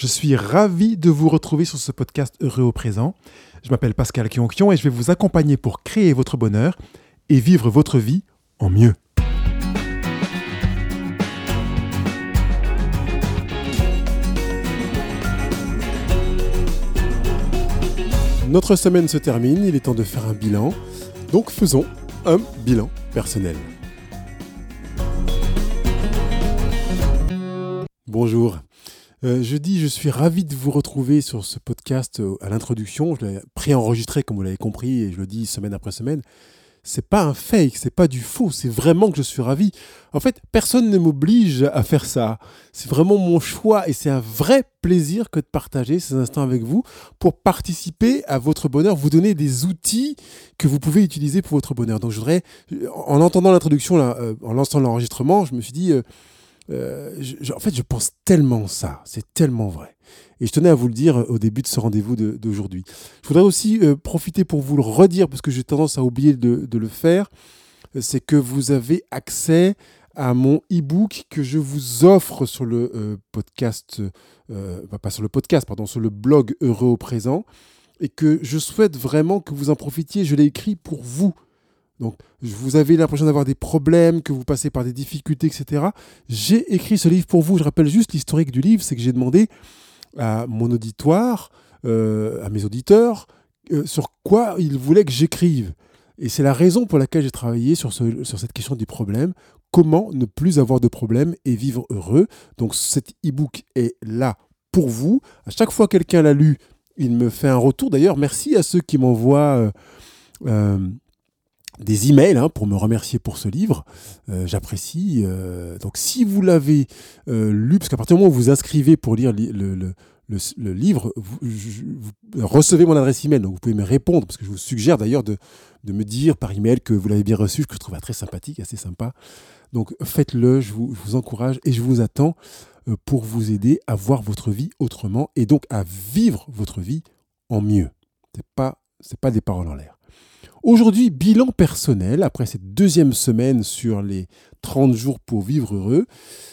Je suis ravi de vous retrouver sur ce podcast Heureux au présent. Je m'appelle Pascal Kionkion et je vais vous accompagner pour créer votre bonheur et vivre votre vie en mieux. Notre semaine se termine, il est temps de faire un bilan. Donc faisons un bilan personnel. Bonjour. Euh, je dis, je suis ravi de vous retrouver sur ce podcast euh, à l'introduction. Je l'ai préenregistré, comme vous l'avez compris, et je le dis semaine après semaine. C'est pas un fake, c'est pas du faux, c'est vraiment que je suis ravi. En fait, personne ne m'oblige à faire ça. C'est vraiment mon choix et c'est un vrai plaisir que de partager ces instants avec vous pour participer à votre bonheur, vous donner des outils que vous pouvez utiliser pour votre bonheur. Donc je voudrais, en entendant l'introduction, euh, en lançant l'enregistrement, je me suis dit, en fait, je pense tellement ça, c'est tellement vrai. Et je tenais à vous le dire au début de ce rendez-vous d'aujourd'hui. Je voudrais aussi euh, profiter pour vous le redire, parce que j'ai tendance à oublier de, le faire, c'est que vous avez accès à mon e-book que je vous offre sur le euh, podcast, pas sur le podcast, pardon, sur le blog Heureux au présent, et que je souhaite vraiment que vous en profitiez. Je l'ai écrit pour vous. Donc, vous avez l'impression d'avoir des problèmes, que vous passez par des difficultés, etc. J'ai écrit ce livre pour vous. Je rappelle juste l'historique du livre, c'est que j'ai demandé à mon auditoire, euh, à mes auditeurs, euh, sur quoi ils voulaient que j'écrive. Et c'est la raison pour laquelle j'ai travaillé sur, ce, sur cette question du problème. Comment ne plus avoir de problème et vivre heureux? Donc cet e-book est là pour vous. À chaque fois que quelqu'un l'a lu, il me fait un retour. D'ailleurs, merci à ceux qui m'envoient... Euh, des emails hein, pour me remercier pour ce livre. Euh, j'apprécie. Euh, donc si vous l'avez euh, lu, parce qu'à partir du moment où vous inscrivez pour lire le, livre, vous, recevez mon adresse email, donc vous pouvez me répondre, parce que je vous suggère d'ailleurs de, me dire par email que vous l'avez bien reçu, que je trouve très sympathique, assez sympa. Donc faites-le, je vous, je vous, encourage et je vous attends pour vous aider à voir votre vie autrement et donc à vivre votre vie en mieux. Ce n'est pas, pas des paroles en l'air. Aujourd'hui, bilan personnel, après cette deuxième semaine sur les 30 jours pour vivre heureux,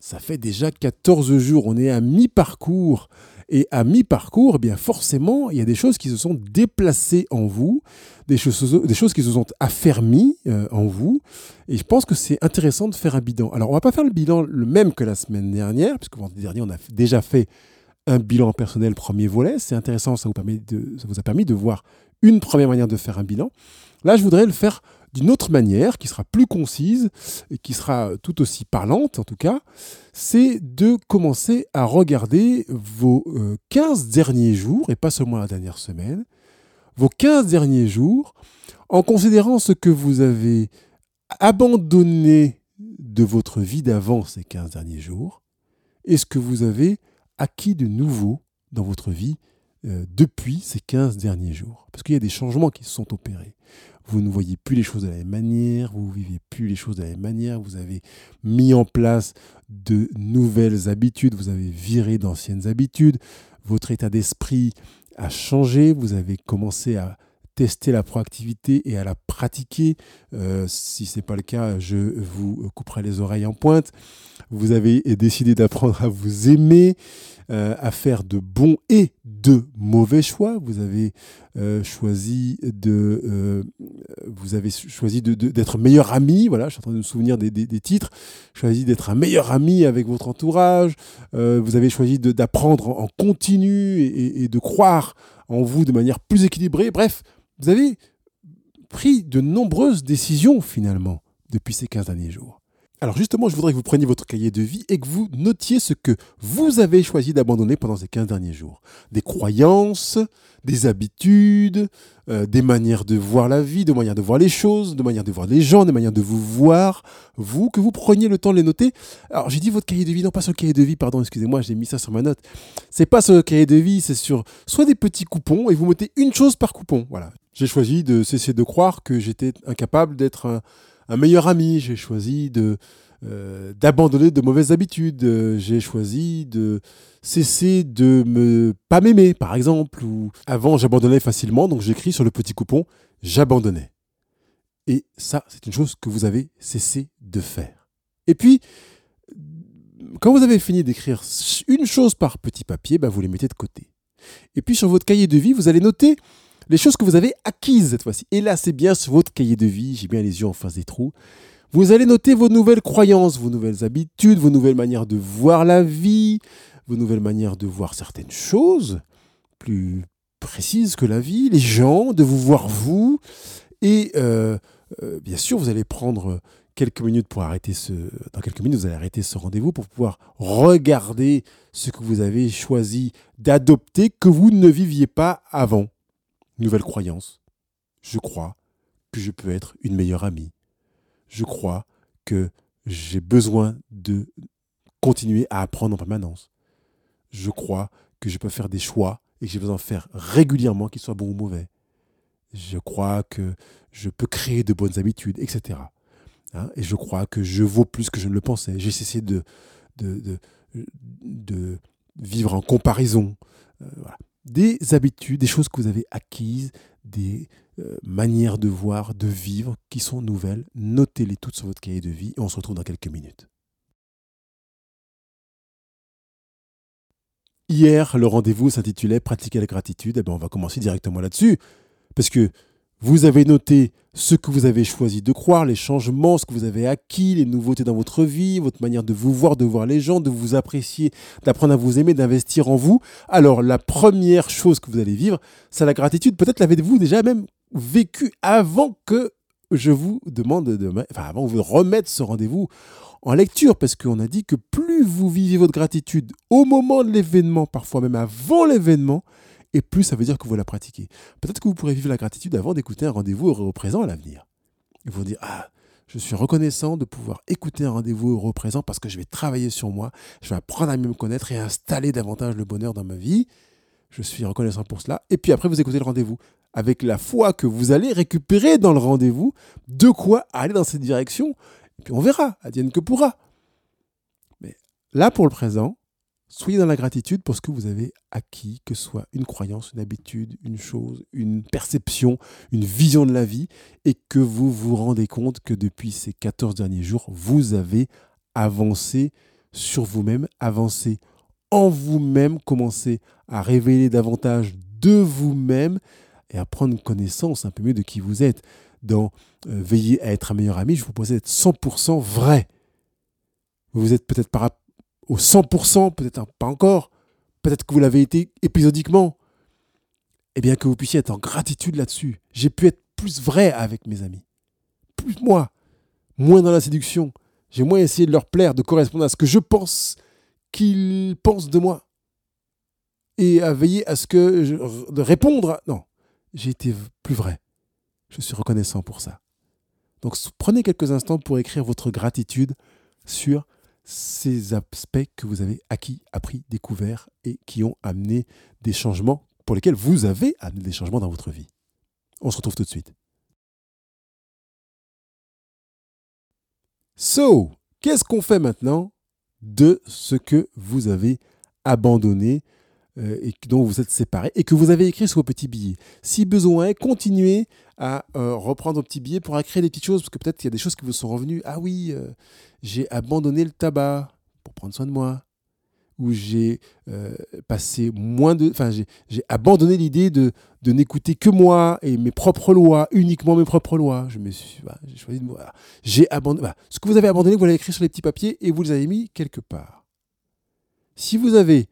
ça fait déjà 14 jours, on est à mi-parcours. Et à mi-parcours, eh bien forcément, il y a des choses qui se sont déplacées en vous, des choses, des choses qui se sont affermies euh, en vous. Et je pense que c'est intéressant de faire un bilan. Alors, on va pas faire le bilan le même que la semaine dernière, puisque vendredi dernier, on a déjà fait un bilan personnel premier volet. C'est intéressant, ça vous, permet de, ça vous a permis de voir une première manière de faire un bilan. Là, je voudrais le faire d'une autre manière, qui sera plus concise et qui sera tout aussi parlante en tout cas, c'est de commencer à regarder vos 15 euh, derniers jours, et pas seulement la dernière semaine, vos 15 derniers jours, en considérant ce que vous avez abandonné de votre vie d'avant ces 15 derniers jours, et ce que vous avez acquis de nouveau dans votre vie euh, depuis ces 15 derniers jours. Parce qu'il y a des changements qui se sont opérés vous ne voyez plus les choses de la même manière, vous ne vivez plus les choses de la même manière, vous avez mis en place de nouvelles habitudes, vous avez viré d'anciennes habitudes, votre état d'esprit a changé, vous avez commencé à tester la proactivité et à la pratiquer. Euh, si ce n'est pas le cas, je vous couperai les oreilles en pointe. Vous avez décidé d'apprendre à vous aimer, euh, à faire de bons et de mauvais choix. Vous avez euh, choisi de, vous avez choisi d'être meilleur ami. Voilà, je suis en train de me souvenir des, titres. Choisi d'être un meilleur ami avec votre entourage. vous avez choisi d'apprendre en, continu et, et de croire en vous de manière plus équilibrée. Bref, vous avez pris de nombreuses décisions finalement depuis ces 15 derniers jours. Alors justement, je voudrais que vous preniez votre cahier de vie et que vous notiez ce que vous avez choisi d'abandonner pendant ces 15 derniers jours. Des croyances, des habitudes, euh, des manières de voir la vie, de manières de voir les choses, de manières de voir les gens, des manières de vous voir, vous, que vous preniez le temps de les noter. Alors j'ai dit votre cahier de vie, non pas le cahier de vie, pardon, excusez-moi, j'ai mis ça sur ma note. C'est pas le cahier de vie, c'est sur soit des petits coupons et vous mettez une chose par coupon. Voilà. J'ai choisi de cesser de croire que j'étais incapable d'être un un meilleur ami, j'ai choisi euh, d'abandonner de mauvaises habitudes, j'ai choisi de cesser de me pas m'aimer par exemple ou avant j'abandonnais facilement donc j'écris sur le petit coupon j'abandonnais. Et ça c'est une chose que vous avez cessé de faire. Et puis quand vous avez fini d'écrire une chose par petit papier, bah, vous les mettez de côté. Et puis sur votre cahier de vie, vous allez noter les choses que vous avez acquises cette fois-ci. Et là, c'est bien sur votre cahier de vie, j'ai bien les yeux en face des trous. Vous allez noter vos nouvelles croyances, vos nouvelles habitudes, vos nouvelles manières de voir la vie, vos nouvelles manières de voir certaines choses plus précises que la vie, les gens, de vous voir vous. Et euh, euh, bien sûr, vous allez prendre quelques minutes pour arrêter ce. Dans quelques minutes, vous allez arrêter ce rendez-vous pour pouvoir regarder ce que vous avez choisi d'adopter que vous ne viviez pas avant. Nouvelle croyance. Je crois que je peux être une meilleure amie. Je crois que j'ai besoin de continuer à apprendre en permanence. Je crois que je peux faire des choix et que j'ai besoin de faire régulièrement, qu'ils soient bons ou mauvais. Je crois que je peux créer de bonnes habitudes, etc. Hein, et je crois que je vaux plus que je ne le pensais. J'ai cessé de, de, de, vivre en comparaison. Euh, des habitudes, des choses que vous avez acquises, des euh, manières de voir, de vivre qui sont nouvelles. Notez-les toutes sur votre cahier de vie et on se retrouve dans quelques minutes. Hier, le rendez-vous s'intitulait Pratiquer la gratitude. Eh bien, on va commencer directement là-dessus. Parce que vous avez noté ce que vous avez choisi de croire, les changements, ce que vous avez acquis, les nouveautés dans votre vie, votre manière de vous voir, de voir les gens, de vous apprécier, d'apprendre à vous aimer, d'investir en vous. Alors la première chose que vous allez vivre, c'est la gratitude. Peut-être l'avez-vous déjà même vécu avant que je vous demande de, enfin avant de remettre ce rendez-vous en lecture, parce qu'on a dit que plus vous vivez votre gratitude au moment de l'événement, parfois même avant l'événement, et plus ça veut dire que vous la pratiquez. Peut-être que vous pourrez vivre la gratitude avant d'écouter un rendez-vous au présent à l'avenir. Et vous dire, ah, je suis reconnaissant de pouvoir écouter un rendez-vous au présent parce que je vais travailler sur moi, je vais apprendre à mieux me connaître et installer davantage le bonheur dans ma vie. Je suis reconnaissant pour cela. Et puis après, vous écoutez le rendez-vous avec la foi que vous allez récupérer dans le rendez-vous de quoi aller dans cette direction. Et puis on verra, adienne que pourra. Mais là, pour le présent, Soyez dans la gratitude pour ce que vous avez acquis, que ce soit une croyance, une habitude, une chose, une perception, une vision de la vie, et que vous vous rendez compte que depuis ces 14 derniers jours, vous avez avancé sur vous-même, avancé en vous-même, commencé à révéler davantage de vous-même et à prendre connaissance un peu mieux de qui vous êtes. Dans euh, Veiller à être un meilleur ami, je vous propose d'être 100% vrai. Vous êtes peut-être par, au 100%, peut-être pas encore, peut-être que vous l'avez été épisodiquement, eh bien que vous puissiez être en gratitude là-dessus. J'ai pu être plus vrai avec mes amis, plus moi, moins dans la séduction. J'ai moins essayé de leur plaire, de correspondre à ce que je pense qu'ils pensent de moi. Et à veiller à ce que je, de répondre. Non, j'ai été plus vrai. Je suis reconnaissant pour ça. Donc prenez quelques instants pour écrire votre gratitude sur ces aspects que vous avez acquis, appris, découverts et qui ont amené des changements pour lesquels vous avez amené des changements dans votre vie. On se retrouve tout de suite. So, qu'est-ce qu'on fait maintenant de ce que vous avez abandonné euh, et dont vous êtes séparés et que vous avez écrit sur vos petits billets. Si besoin, continuez à euh, reprendre vos petits billets pour écrire des petites choses, parce que peut-être qu'il y a des choses qui vous sont revenues. Ah oui, euh, j'ai abandonné le tabac pour prendre soin de moi. Ou j'ai passé moins de. Enfin, j'ai abandonné l'idée de, de n'écouter que moi et mes propres lois, uniquement mes propres lois. Je me suis. j'ai choisi de moi. J'ai abandonné. ce que vous avez abandonné, vous l'avez écrit sur les petits papiers et vous les avez mis quelque part. Si vous avez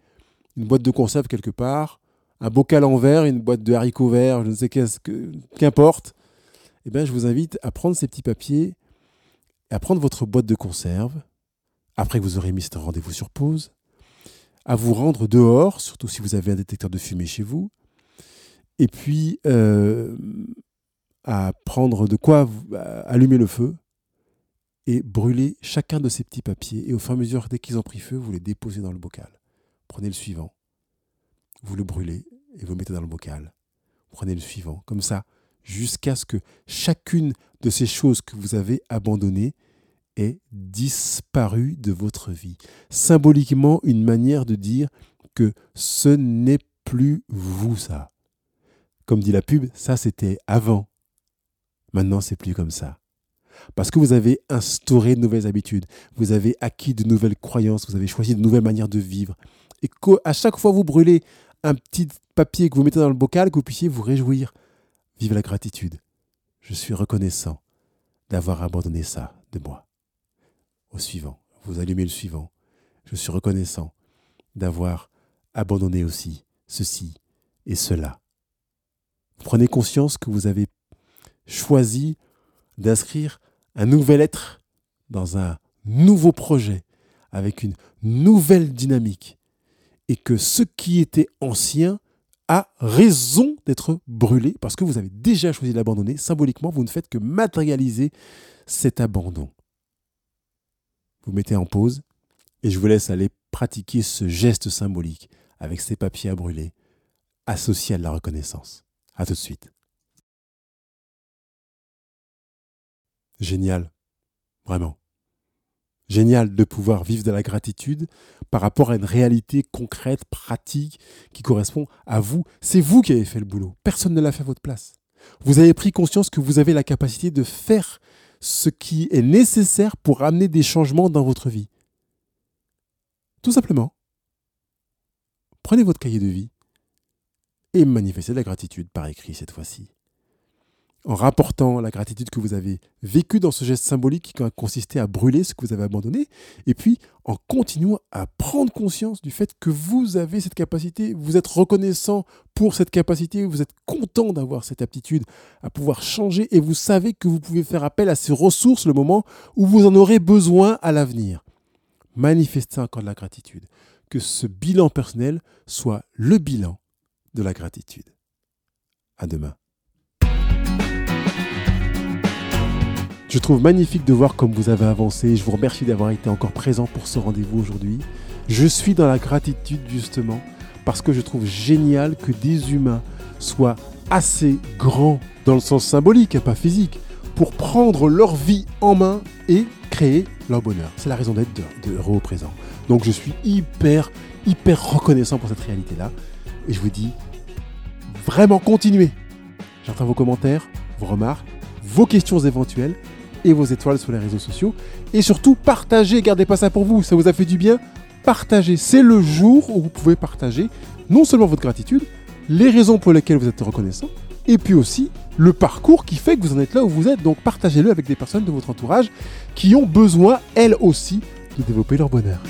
une boîte de conserve quelque part, un bocal en verre, une boîte de haricots verts, je ne sais qu'est-ce que, qu'importe, eh bien, je vous invite à prendre ces petits papiers à prendre votre boîte de conserve, après que vous aurez mis ce rendez-vous sur pause, à vous rendre dehors, surtout si vous avez un détecteur de fumée chez vous, et puis euh, à prendre de quoi allumer le feu et brûler chacun de ces petits papiers. Et au fur et à mesure, dès qu'ils ont pris feu, vous les déposez dans le bocal. Prenez le suivant. Vous le brûlez et vous mettez dans le bocal. Prenez le suivant. Comme ça, jusqu'à ce que chacune de ces choses que vous avez abandonnées ait disparu de votre vie. Symboliquement, une manière de dire que ce n'est plus vous ça. Comme dit la pub, ça c'était avant. Maintenant, c'est plus comme ça. Parce que vous avez instauré de nouvelles habitudes, vous avez acquis de nouvelles croyances, vous avez choisi de nouvelles manières de vivre. Et qu'à chaque fois vous brûlez un petit papier que vous mettez dans le bocal, que vous puissiez vous réjouir. Vive la gratitude. Je suis reconnaissant d'avoir abandonné ça de moi. Au suivant, vous allumez le suivant. Je suis reconnaissant d'avoir abandonné aussi ceci et cela. Prenez conscience que vous avez choisi d'inscrire un nouvel être dans un nouveau projet avec une nouvelle dynamique et que ce qui était ancien a raison d'être brûlé parce que vous avez déjà choisi de l'abandonner. Symboliquement, vous ne faites que matérialiser cet abandon. Vous mettez en pause et je vous laisse aller pratiquer ce geste symbolique avec ces papiers à brûler associés à la reconnaissance. A tout de suite. Génial. Vraiment. Génial de pouvoir vivre de la gratitude par rapport à une réalité concrète, pratique, qui correspond à vous. C'est vous qui avez fait le boulot. Personne ne l'a fait à votre place. Vous avez pris conscience que vous avez la capacité de faire ce qui est nécessaire pour amener des changements dans votre vie. Tout simplement. Prenez votre cahier de vie et manifestez la gratitude par écrit cette fois-ci en rapportant la gratitude que vous avez vécue dans ce geste symbolique qui a consisté à brûler ce que vous avez abandonné, et puis en continuant à prendre conscience du fait que vous avez cette capacité, vous êtes reconnaissant pour cette capacité, vous êtes content d'avoir cette aptitude à pouvoir changer, et vous savez que vous pouvez faire appel à ces ressources le moment où vous en aurez besoin à l'avenir. Manifestez encore de la gratitude. Que ce bilan personnel soit le bilan de la gratitude. À demain. Je trouve magnifique de voir comme vous avez avancé. Je vous remercie d'avoir été encore présent pour ce rendez-vous aujourd'hui. Je suis dans la gratitude justement parce que je trouve génial que des humains soient assez grands dans le sens symbolique et pas physique pour prendre leur vie en main et créer leur bonheur. C'est la raison d'être de, au présent. Donc je suis hyper, hyper reconnaissant pour cette réalité-là. Et je vous dis, vraiment continuez. J'entends vos commentaires, vos remarques, vos questions éventuelles et vos étoiles sur les réseaux sociaux. Et surtout, partagez, gardez pas ça pour vous, ça vous a fait du bien. Partagez, c'est le jour où vous pouvez partager non seulement votre gratitude, les raisons pour lesquelles vous êtes reconnaissant, et puis aussi le parcours qui fait que vous en êtes là où vous êtes. Donc partagez-le avec des personnes de votre entourage qui ont besoin, elles aussi, de développer leur bonheur.